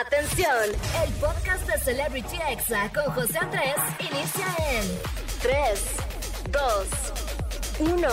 Atención, el podcast de Celebrity Exa con José Andrés inicia en 3, 2, 1.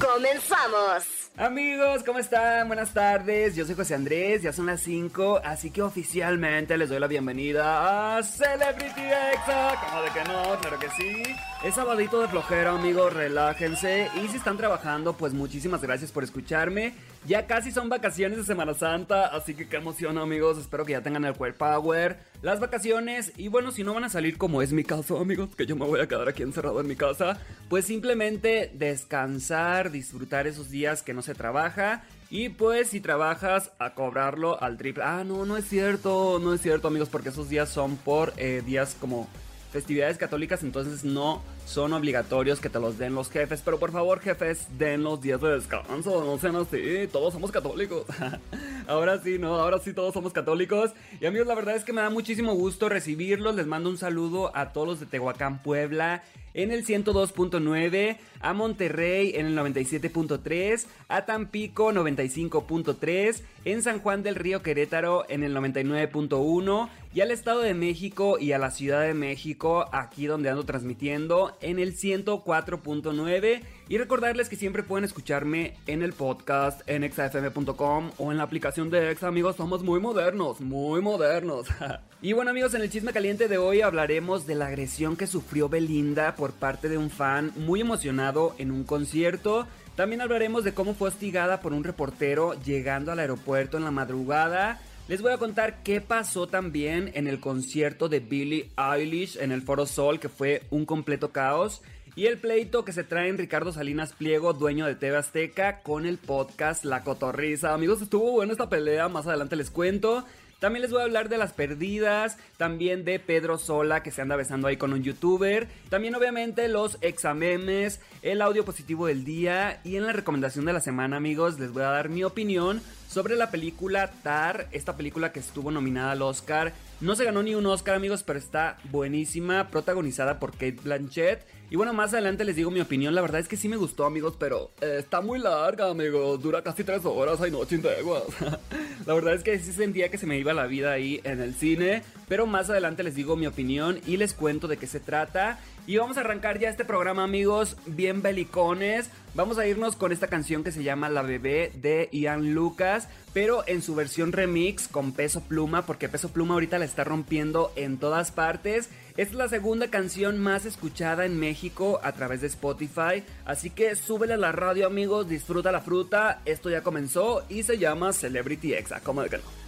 Comenzamos. Amigos, ¿cómo están? Buenas tardes, yo soy José Andrés, ya son las 5, así que oficialmente les doy la bienvenida a Celebrity Exa. ¿Cómo de que no? Claro que sí. Es sabadito de flojera, amigos, relájense. Y si están trabajando, pues muchísimas gracias por escucharme. Ya casi son vacaciones de Semana Santa, así que qué emoción, amigos. Espero que ya tengan el Queer Power, las vacaciones. Y bueno, si no van a salir como es mi caso, amigos, que yo me voy a quedar aquí encerrado en mi casa, pues simplemente descansar, disfrutar esos días que no se trabaja. Y pues si trabajas a cobrarlo al triple. Ah, no, no es cierto, no es cierto amigos, porque esos días son por eh, días como festividades católicas, entonces no son obligatorios que te los den los jefes. Pero por favor, jefes, den los días de descanso, no sean así, todos somos católicos. ahora sí, no, ahora sí todos somos católicos. Y amigos, la verdad es que me da muchísimo gusto recibirlos. Les mando un saludo a todos los de Tehuacán, Puebla en el 102.9, a Monterrey en el 97.3, a Tampico 95.3, en San Juan del Río Querétaro en el 99.1 y al Estado de México y a la Ciudad de México, aquí donde ando transmitiendo, en el 104.9. Y recordarles que siempre pueden escucharme en el podcast en exafm.com o en la aplicación de Exa, amigos, somos muy modernos, muy modernos. y bueno amigos, en el chisme caliente de hoy hablaremos de la agresión que sufrió Belinda por parte de un fan muy emocionado en un concierto. También hablaremos de cómo fue hostigada por un reportero llegando al aeropuerto en la madrugada. Les voy a contar qué pasó también en el concierto de Billie Eilish en el Foro Sol, que fue un completo caos. Y el pleito que se trae en Ricardo Salinas Pliego, dueño de TV Azteca, con el podcast La Cotorriza. Amigos, estuvo buena esta pelea, más adelante les cuento. También les voy a hablar de las perdidas, también de Pedro Sola que se anda besando ahí con un youtuber, también obviamente los examemes, el audio positivo del día y en la recomendación de la semana amigos les voy a dar mi opinión sobre la película Tar, esta película que estuvo nominada al Oscar. No se ganó ni un Oscar, amigos, pero está buenísima, protagonizada por Kate Blanchett. Y bueno, más adelante les digo mi opinión. La verdad es que sí me gustó, amigos, pero eh, está muy larga, amigos. Dura casi tres horas, hay noche aguas. la verdad es que sí sentía que se me iba la vida ahí en el cine. Pero más adelante les digo mi opinión y les cuento de qué se trata. Y vamos a arrancar ya este programa, amigos, bien belicones. Vamos a irnos con esta canción que se llama La Bebé de Ian Lucas, pero en su versión remix con Peso Pluma, porque Peso Pluma ahorita la está rompiendo en todas partes. Esta es la segunda canción más escuchada en México a través de Spotify, así que súbele a la radio, amigos, disfruta la fruta. Esto ya comenzó y se llama Celebrity Exa, como de no.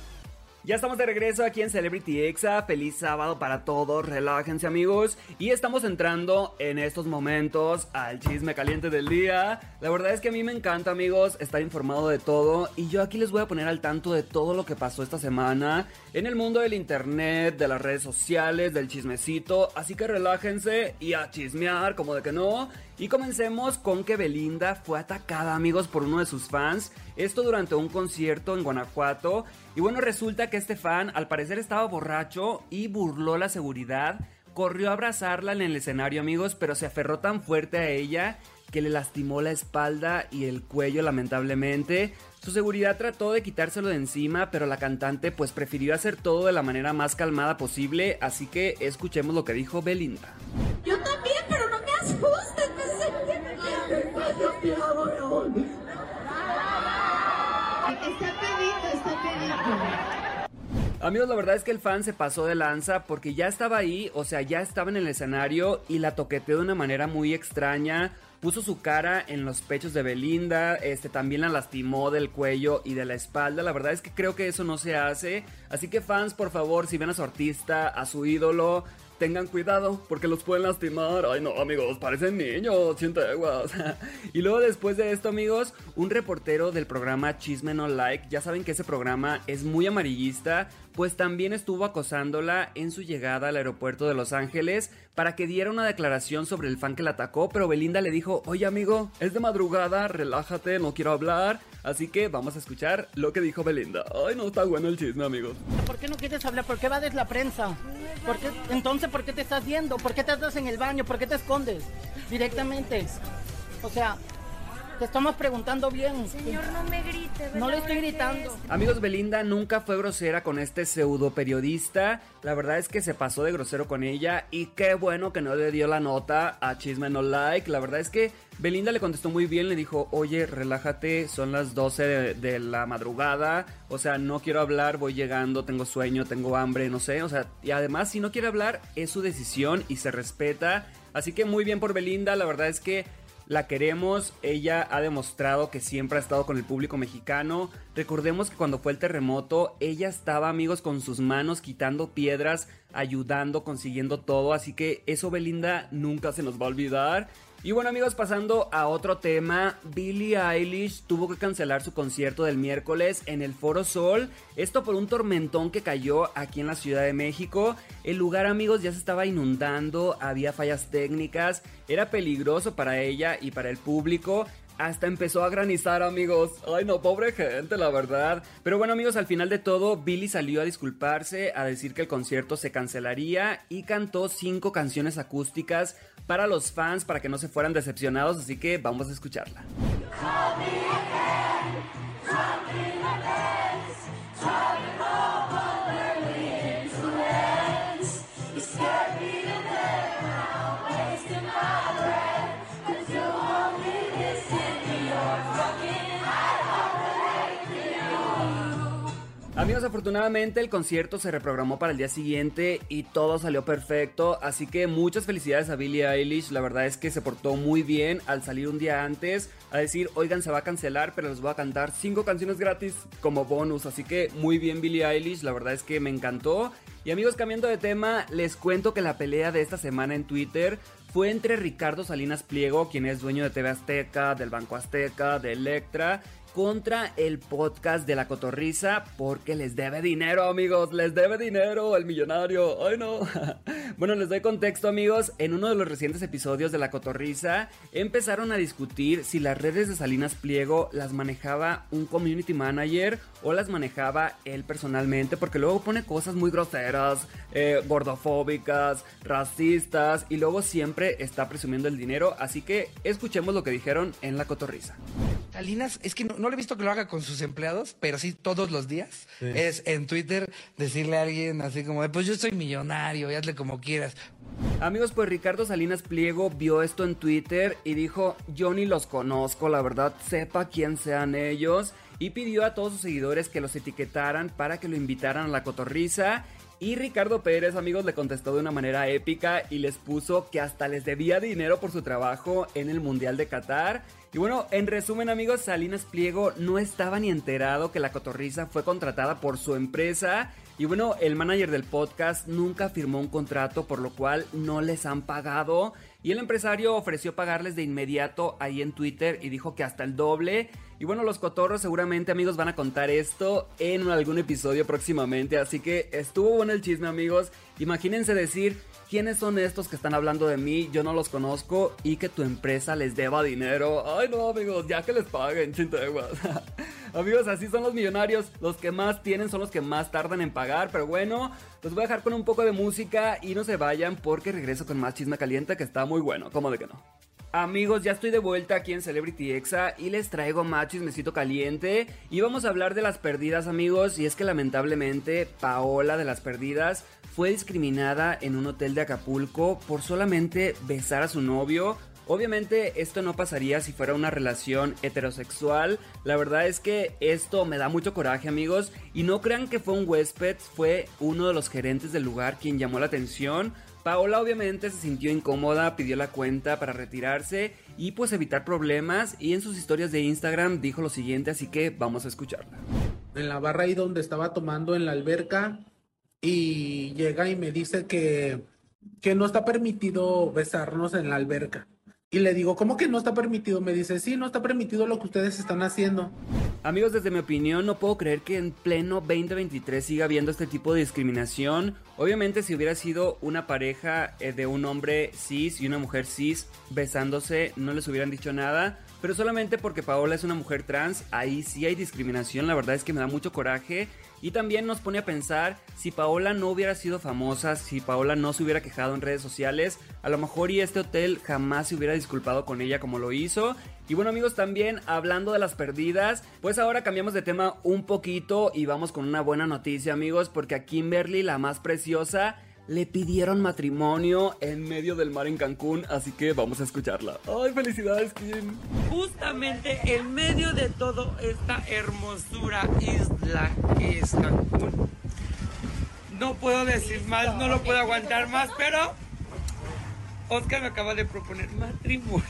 Ya estamos de regreso aquí en Celebrity Exa. Feliz sábado para todos. Relájense, amigos. Y estamos entrando en estos momentos al chisme caliente del día. La verdad es que a mí me encanta, amigos, estar informado de todo. Y yo aquí les voy a poner al tanto de todo lo que pasó esta semana en el mundo del internet, de las redes sociales, del chismecito. Así que relájense y a chismear, como de que no. Y comencemos con que Belinda fue atacada, amigos, por uno de sus fans. Esto durante un concierto en Guanajuato. Y bueno, resulta que este fan al parecer estaba borracho y burló la seguridad. Corrió a abrazarla en el escenario, amigos, pero se aferró tan fuerte a ella que le lastimó la espalda y el cuello lamentablemente. Su seguridad trató de quitárselo de encima, pero la cantante pues prefirió hacer todo de la manera más calmada posible, así que escuchemos lo que dijo Belinda. Yo también, pero no me asustes, Amigos, la verdad es que el fan se pasó de lanza porque ya estaba ahí, o sea, ya estaba en el escenario y la toqueteó de una manera muy extraña. Puso su cara en los pechos de Belinda, este también la lastimó del cuello y de la espalda. La verdad es que creo que eso no se hace. Así que fans, por favor, si ven a su artista, a su ídolo, tengan cuidado porque los pueden lastimar. Ay, no, amigos, parecen niños, siente aguas. y luego después de esto, amigos, un reportero del programa Chisme No Like, ya saben que ese programa es muy amarillista, pues también estuvo acosándola en su llegada al aeropuerto de Los Ángeles para que diera una declaración sobre el fan que la atacó, pero Belinda le dijo, oye amigo, es de madrugada, relájate, no quiero hablar. Así que vamos a escuchar lo que dijo Belinda. Ay, no está bueno el chisme, amigos. ¿Por qué no quieres hablar? ¿Por qué va desde la prensa? ¿Por qué? Entonces, ¿por qué te estás viendo? ¿Por qué te estás en el baño? ¿Por qué te escondes? Directamente. O sea, Te estamos preguntando bien. Señor, no me grite. No le estoy gritando. es. Amigos, Belinda nunca fue grosera con este pseudo periodista. La verdad es que se pasó de grosero con ella y qué bueno que no le dio la nota a Chisme No Like. La verdad es que Belinda le contestó muy bien, le dijo, oye, relájate, son las 12 de, de la madrugada, o sea, no quiero hablar, voy llegando, tengo sueño, tengo hambre, no sé, o sea, y además si no quiere hablar es su decisión y se respeta. Así que muy bien por Belinda, la verdad es que la queremos, ella ha demostrado que siempre ha estado con el público mexicano. Recordemos que cuando fue el terremoto, ella estaba amigos con sus manos quitando piedras, ayudando, consiguiendo todo, así que eso Belinda nunca se nos va a olvidar. Y bueno amigos, pasando a otro tema, Billie Eilish tuvo que cancelar su concierto del miércoles en el Foro Sol, esto por un tormentón que cayó aquí en la Ciudad de México. El lugar amigos ya se estaba inundando, había fallas técnicas, era peligroso para ella y para el público. Hasta empezó a granizar, amigos. Ay, no, pobre gente, la verdad. Pero bueno, amigos, al final de todo, Billy salió a disculparse, a decir que el concierto se cancelaría y cantó cinco canciones acústicas para los fans, para que no se fueran decepcionados. Así que vamos a escucharla. Amigos, afortunadamente el concierto se reprogramó para el día siguiente y todo salió perfecto, así que muchas felicidades a Billie Eilish, la verdad es que se portó muy bien al salir un día antes a decir, oigan, se va a cancelar, pero les voy a cantar cinco canciones gratis como bonus, así que muy bien Billie Eilish, la verdad es que me encantó. Y amigos, cambiando de tema, les cuento que la pelea de esta semana en Twitter fue entre Ricardo Salinas Pliego, quien es dueño de TV Azteca, del Banco Azteca, de Electra, contra el podcast de la cotorriza porque les debe dinero, amigos. Les debe dinero el millonario. Ay, no. bueno, les doy contexto, amigos. En uno de los recientes episodios de la cotorriza empezaron a discutir si las redes de Salinas Pliego las manejaba un community manager o las manejaba él personalmente porque luego pone cosas muy groseras, eh, gordofóbicas, racistas y luego siempre está presumiendo el dinero. Así que escuchemos lo que dijeron en la cotorriza. Salinas, es que no, no le he visto que lo haga con sus empleados, pero sí todos los días. Es en Twitter decirle a alguien así como, de, pues yo soy millonario, y hazle como quieras. Amigos, pues Ricardo Salinas Pliego vio esto en Twitter y dijo, yo ni los conozco, la verdad, sepa quién sean ellos. Y pidió a todos sus seguidores que los etiquetaran para que lo invitaran a la cotorriza. Y Ricardo Pérez, amigos, le contestó de una manera épica y les puso que hasta les debía dinero por su trabajo en el Mundial de Qatar. Y bueno, en resumen amigos, Salinas Pliego no estaba ni enterado que la cotorriza fue contratada por su empresa. Y bueno, el manager del podcast nunca firmó un contrato por lo cual no les han pagado. Y el empresario ofreció pagarles de inmediato ahí en Twitter y dijo que hasta el doble. Y bueno, los cotorros seguramente amigos van a contar esto en algún episodio próximamente. Así que estuvo bueno el chisme amigos. Imagínense decir, ¿quiénes son estos que están hablando de mí? Yo no los conozco y que tu empresa les deba dinero. Ay no amigos, ya que les paguen, chinteguas. amigos, así son los millonarios. Los que más tienen son los que más tardan en pagar. Pero bueno, los voy a dejar con un poco de música y no se vayan porque regreso con más chisme caliente que está muy bueno. ¿Cómo de que no? Amigos, ya estoy de vuelta aquí en Celebrity Exa y les traigo más chismecito caliente y vamos a hablar de las perdidas amigos y es que lamentablemente Paola de las perdidas fue discriminada en un hotel de Acapulco por solamente besar a su novio. Obviamente esto no pasaría si fuera una relación heterosexual. La verdad es que esto me da mucho coraje amigos. Y no crean que fue un huésped, fue uno de los gerentes del lugar quien llamó la atención. Paola obviamente se sintió incómoda, pidió la cuenta para retirarse y pues evitar problemas. Y en sus historias de Instagram dijo lo siguiente, así que vamos a escucharla. en la barra ahí donde estaba tomando en la alberca y llega y me dice que, que no está permitido besarnos en la alberca. Y le digo, ¿cómo que no está permitido? Me dice, sí, no está permitido lo que ustedes están haciendo. Amigos, desde mi opinión, no puedo creer que en pleno 2023 siga habiendo este tipo de discriminación. Obviamente, si hubiera sido una pareja eh, de un hombre cis y una mujer cis besándose, no les hubieran dicho nada. Pero solamente porque Paola es una mujer trans, ahí sí hay discriminación, la verdad es que me da mucho coraje. Y también nos pone a pensar si Paola no hubiera sido famosa, si Paola no se hubiera quejado en redes sociales, a lo mejor y este hotel jamás se hubiera disculpado con ella como lo hizo. Y bueno amigos, también hablando de las perdidas, pues ahora cambiamos de tema un poquito y vamos con una buena noticia amigos, porque a Kimberly, la más preciosa, le pidieron matrimonio en medio del mar en Cancún, así que vamos a escucharla. ¡Ay, felicidades, Kim! Justamente en medio de todo esta hermosura isla que es Cancún. No puedo decir más, no lo puedo aguantar más, pero Oscar me acaba de proponer matrimonio.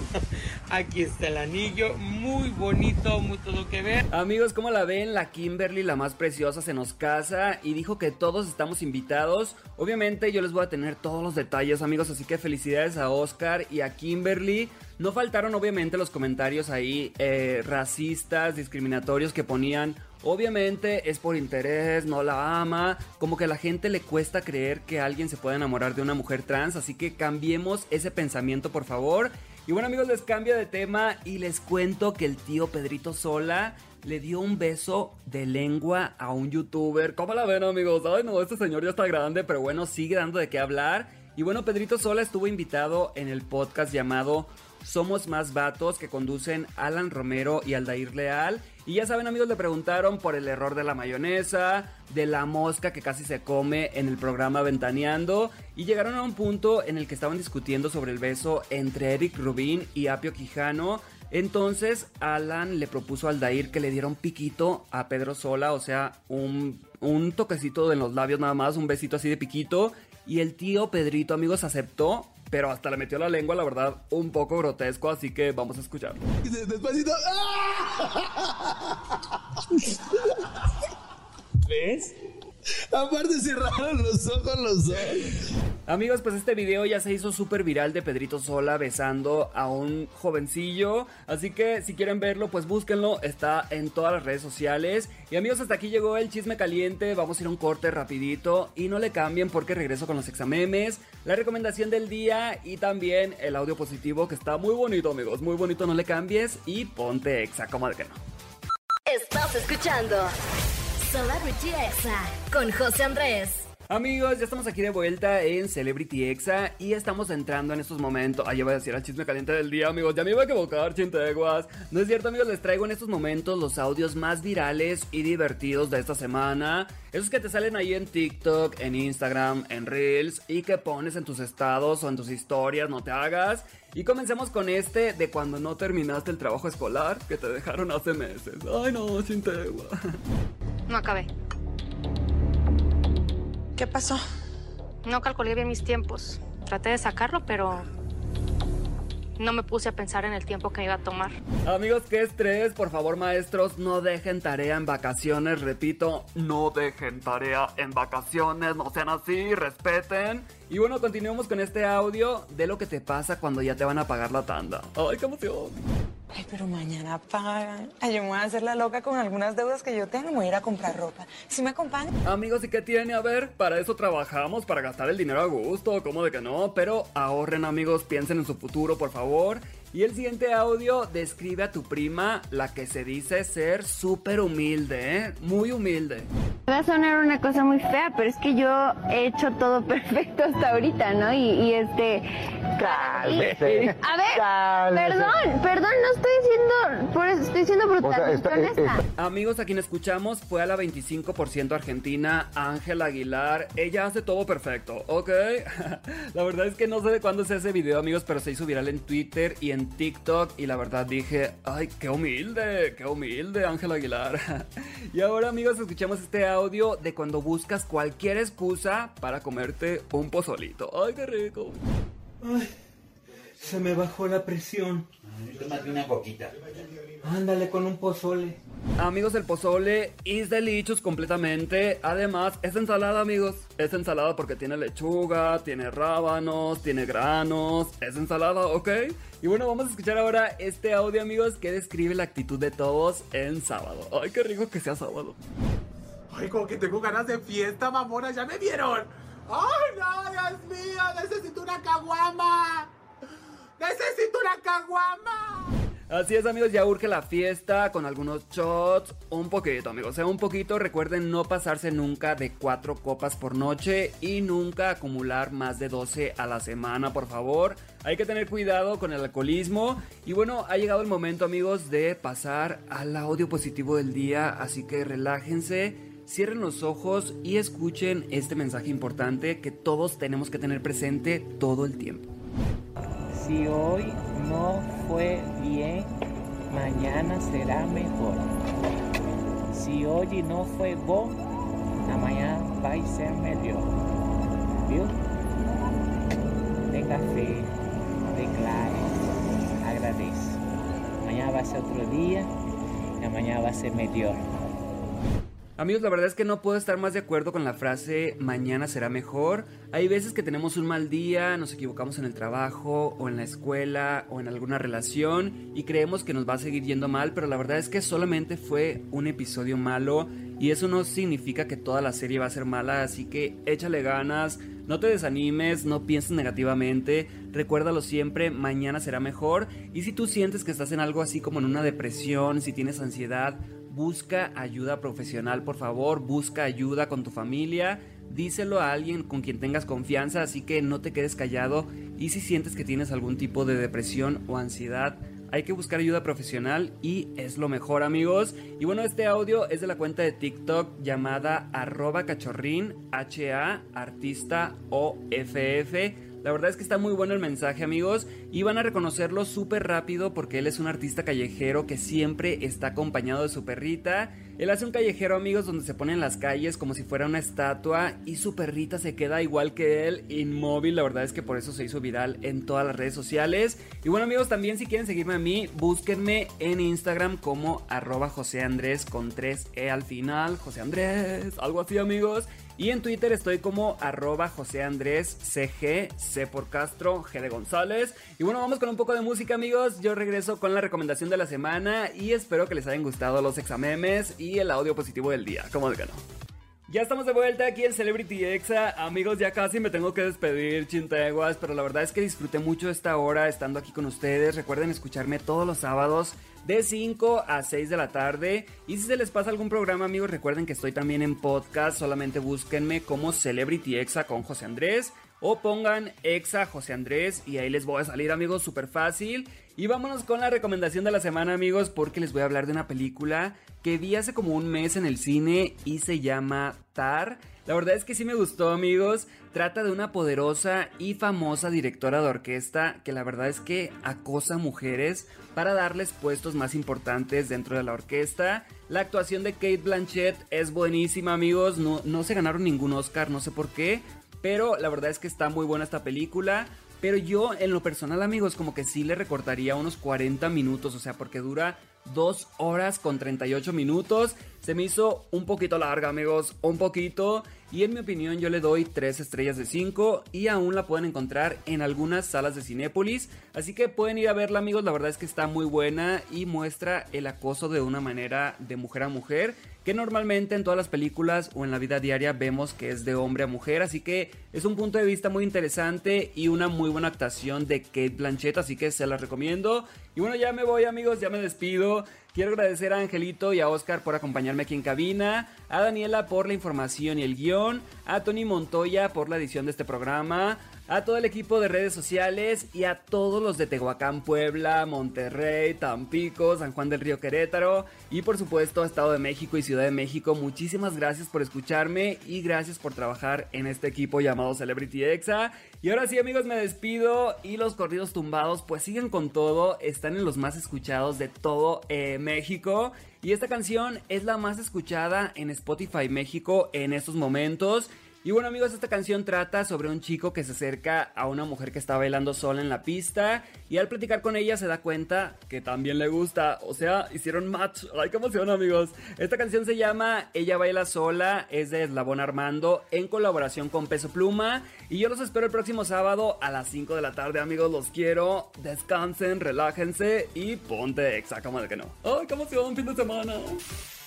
Aquí está el anillo, muy bonito, muy todo que ver. Amigos, ¿cómo la ven? La Kimberly, la más preciosa, se nos casa y dijo que todos estamos invitados. Obviamente yo les voy a tener todos los detalles, amigos, así que felicidades a Oscar y a Kimberly. No faltaron obviamente los comentarios ahí eh, racistas, discriminatorios que ponían Obviamente es por interés, no la ama, como que a la gente le cuesta creer que alguien se pueda enamorar de una mujer trans, así que cambiemos ese pensamiento por favor. Y bueno amigos, les cambio de tema y les cuento que el tío Pedrito Sola le dio un beso de lengua a un youtuber. ¿Cómo la ven amigos? Ay no, este señor ya está grande, pero bueno, sigue dando de qué hablar. Y bueno, Pedrito Sola estuvo invitado en el podcast llamado Somos Más Vatos que conducen Alan Romero y Aldair Leal. Y ya saben amigos, le preguntaron por el error de la mayonesa, de la mosca que casi se come en el programa Ventaneando. Y llegaron a un punto en el que estaban discutiendo sobre el beso entre Eric Rubin y Apio Quijano. Entonces Alan le propuso al Dair que le diera un piquito a Pedro Sola, o sea, un, un toquecito en los labios nada más, un besito así de piquito. Y el tío Pedrito, amigos, aceptó, pero hasta le metió la lengua, la verdad, un poco grotesco, así que vamos a escucharlo. Despacito. ¿Ves? Aparte cerraron los ojos los dos. Amigos, pues este video ya se hizo súper viral de Pedrito Sola besando a un jovencillo. Así que si quieren verlo, pues búsquenlo. Está en todas las redes sociales. Y amigos, hasta aquí llegó el chisme caliente. Vamos a ir a un corte rapidito. Y no le cambien porque regreso con los examemes, la recomendación del día y también el audio positivo que está muy bonito, amigos. Muy bonito, no le cambies. Y ponte exa, como de que no. Estás escuchando Celebrity Exa con José Andrés. Amigos, ya estamos aquí de vuelta en Celebrity Exa y estamos entrando en estos momentos. Ah, ya voy a decir el chisme caliente del día, amigos. Ya me iba a equivocar, chinteguas. No es cierto, amigos, les traigo en estos momentos los audios más virales y divertidos de esta semana. Esos que te salen ahí en TikTok, en Instagram, en Reels y que pones en tus estados o en tus historias, no te hagas. Y comencemos con este de cuando no terminaste el trabajo escolar que te dejaron hace meses. Ay, no, chintegua. No acabé. ¿Qué pasó? No calculé bien mis tiempos. Traté de sacarlo, pero no me puse a pensar en el tiempo que iba a tomar. Amigos, qué estrés. Por favor, maestros, no dejen tarea en vacaciones. Repito, no dejen tarea en vacaciones. No sean así, respeten. Y bueno, continuemos con este audio de lo que te pasa cuando ya te van a pagar la tanda. ¡Ay, qué emoción! Ay, pero mañana pagan. Ay, yo me voy a hacer la loca con algunas deudas que yo tengo. Me voy a ir a comprar ropa. ¿Sí me acompañan? Amigos, ¿y qué tiene? A ver, para eso trabajamos, para gastar el dinero a gusto, ¿cómo de que no? Pero ahorren, amigos, piensen en su futuro, por favor. Y el siguiente audio describe a tu prima, la que se dice ser súper humilde, ¿eh? Muy humilde. Va a sonar una cosa muy fea, pero es que yo he hecho todo perfecto hasta ahorita, ¿no? Y, y este... Cálmese. y- a ver, Cálmese. perdón, perdón, no estoy diciendo, por eso estoy siendo brutal, O sea, está- honesta. está- Amigos, a quien escuchamos fue a la 25% argentina, Ángela Aguilar. Ella hace todo perfecto, ¿ok? la verdad es que no sé de cuándo se hace video, amigos, pero se hizo viral en Twitter y en TikTok. Y la verdad dije, ay, qué humilde, qué humilde, Ángela Aguilar. y ahora, amigos, escuchamos este audio de cuando buscas cualquier excusa para comerte un pozolito. Ay, qué rico. Se me bajó la presión. Tómate una coquita. Ándale con un pozole. Amigos, el pozole is delicious completamente. Además, es ensalada, amigos. Es ensalada porque tiene lechuga, tiene rábanos, tiene granos. Es ensalada, ¿ok? Y bueno, vamos a escuchar ahora este audio, amigos, que describe la actitud de todos en sábado. Ay, qué rico que sea sábado. Ay, como que tengo ganas de fiesta, mamona, ¿ya me vieron? ¡Ay, no, Dios mío! ¡Necesito una caguama! ¡Necesito una caguama! Así es, amigos, ya urge la fiesta con algunos shots. Un poquito, amigos. O sea, un poquito. Recuerden no pasarse nunca de cuatro copas por noche y nunca acumular más de 12 a la semana, por favor. Hay que tener cuidado con el alcoholismo. Y bueno, ha llegado el momento, amigos, de pasar al audio positivo del día. Así que relájense. Cierren los ojos y escuchen este mensaje importante que todos tenemos que tener presente todo el tiempo. Si hoy no fue bien, mañana será mejor. Si hoy no fue bom, amanhã vai ser melhor. Viu? Tenga fe, declare, agradeça. Amanhã vai ser outro dia e amanhã vai ser melhor. Amigos, la verdad es que no puedo estar más de acuerdo con la frase mañana será mejor. Hay veces que tenemos un mal día, nos equivocamos en el trabajo o en la escuela o en alguna relación y creemos que nos va a seguir yendo mal, pero la verdad es que solamente fue un episodio malo y eso no significa que toda la serie va a ser mala, así que échale ganas, no te desanimes, no pienses negativamente, recuérdalo siempre, mañana será mejor y si tú sientes que estás en algo así como en una depresión, si tienes ansiedad, busca ayuda profesional, por favor, busca ayuda con tu familia, díselo a alguien con quien tengas confianza, así que no te quedes callado y si sientes que tienes algún tipo de depresión o ansiedad, hay que buscar ayuda profesional y es lo mejor amigos. Y bueno, este audio es de la cuenta de TikTok llamada arroba cachorrín, H-A, artista O-F-F. La verdad es que está muy bueno el mensaje amigos y van a reconocerlo súper rápido porque él es un artista callejero que siempre está acompañado de su perrita. Él hace un callejero amigos donde se pone en las calles como si fuera una estatua y su perrita se queda igual que él, inmóvil. La verdad es que por eso se hizo viral en todas las redes sociales. Y bueno amigos, también si quieren seguirme a mí, búsquenme en Instagram como arroba José Andrés con 3E al final. José Andrés, algo así amigos. Y en Twitter estoy como arroba José Andrés CG, C por Castro, G de González. Y bueno, vamos con un poco de música amigos. Yo regreso con la recomendación de la semana y espero que les hayan gustado los examemes y el audio positivo del día. Como de. Ya estamos de vuelta aquí en Celebrity Exa. Amigos, ya casi me tengo que despedir, chinteguas, pero la verdad es que disfruté mucho esta hora estando aquí con ustedes. Recuerden escucharme todos los sábados de 5 a 6 de la tarde. Y si se les pasa algún programa, amigos, recuerden que estoy también en podcast. Solamente búsquenme como Celebrity Exa con José Andrés. O pongan Exa José Andrés y ahí les voy a salir, amigos, súper fácil. Y vámonos con la recomendación de la semana, amigos, porque les voy a hablar de una película que vi hace como un mes en el cine y se llama Tar. La verdad es que sí me gustó, amigos. Trata de una poderosa y famosa directora de orquesta que la verdad es que acosa mujeres para darles puestos más importantes dentro de la orquesta. La actuación de Kate Blanchett es buenísima, amigos. No, no se ganaron ningún Oscar, no sé por qué. Pero la verdad es que está muy buena esta película. Pero yo, en lo personal, amigos, como que sí le recortaría unos 40 minutos. O sea, porque dura 2 horas con 38 minutos. Se me hizo un poquito larga, amigos. Un poquito. Y en mi opinión, yo le doy 3 estrellas de 5. Y aún la pueden encontrar en algunas salas de Cinépolis. Así que pueden ir a verla, amigos. La verdad es que está muy buena. Y muestra el acoso de una manera de mujer a mujer que normalmente en todas las películas o en la vida diaria vemos que es de hombre a mujer, así que es un punto de vista muy interesante y una muy buena actuación de Kate Blanchett, así que se las recomiendo. Y bueno, ya me voy amigos, ya me despido. Quiero agradecer a Angelito y a Oscar por acompañarme aquí en cabina, a Daniela por la información y el guion, a Tony Montoya por la edición de este programa, a todo el equipo de redes sociales y a todos los de Tehuacán, Puebla, Monterrey, Tampico, San Juan del Río Querétaro y por supuesto Estado de México y Ciudad de México. Muchísimas gracias por escucharme y gracias por trabajar en este equipo llamado Celebrity Exa. Y ahora sí amigos me despido y los corridos tumbados pues siguen con todo, están en los más escuchados de todo eh, México. Y esta canción es la más escuchada en Spotify México en estos momentos. Y bueno amigos, esta canción trata sobre un chico que se acerca a una mujer que está bailando sola en la pista y al platicar con ella se da cuenta que también le gusta, o sea, hicieron match. Ay, qué emoción amigos. Esta canción se llama Ella baila sola, es de Eslabón Armando en colaboración con Peso Pluma y yo los espero el próximo sábado a las 5 de la tarde amigos, los quiero. Descansen, relájense y ponte exa, de que no. Ay, qué emoción, fin de semana.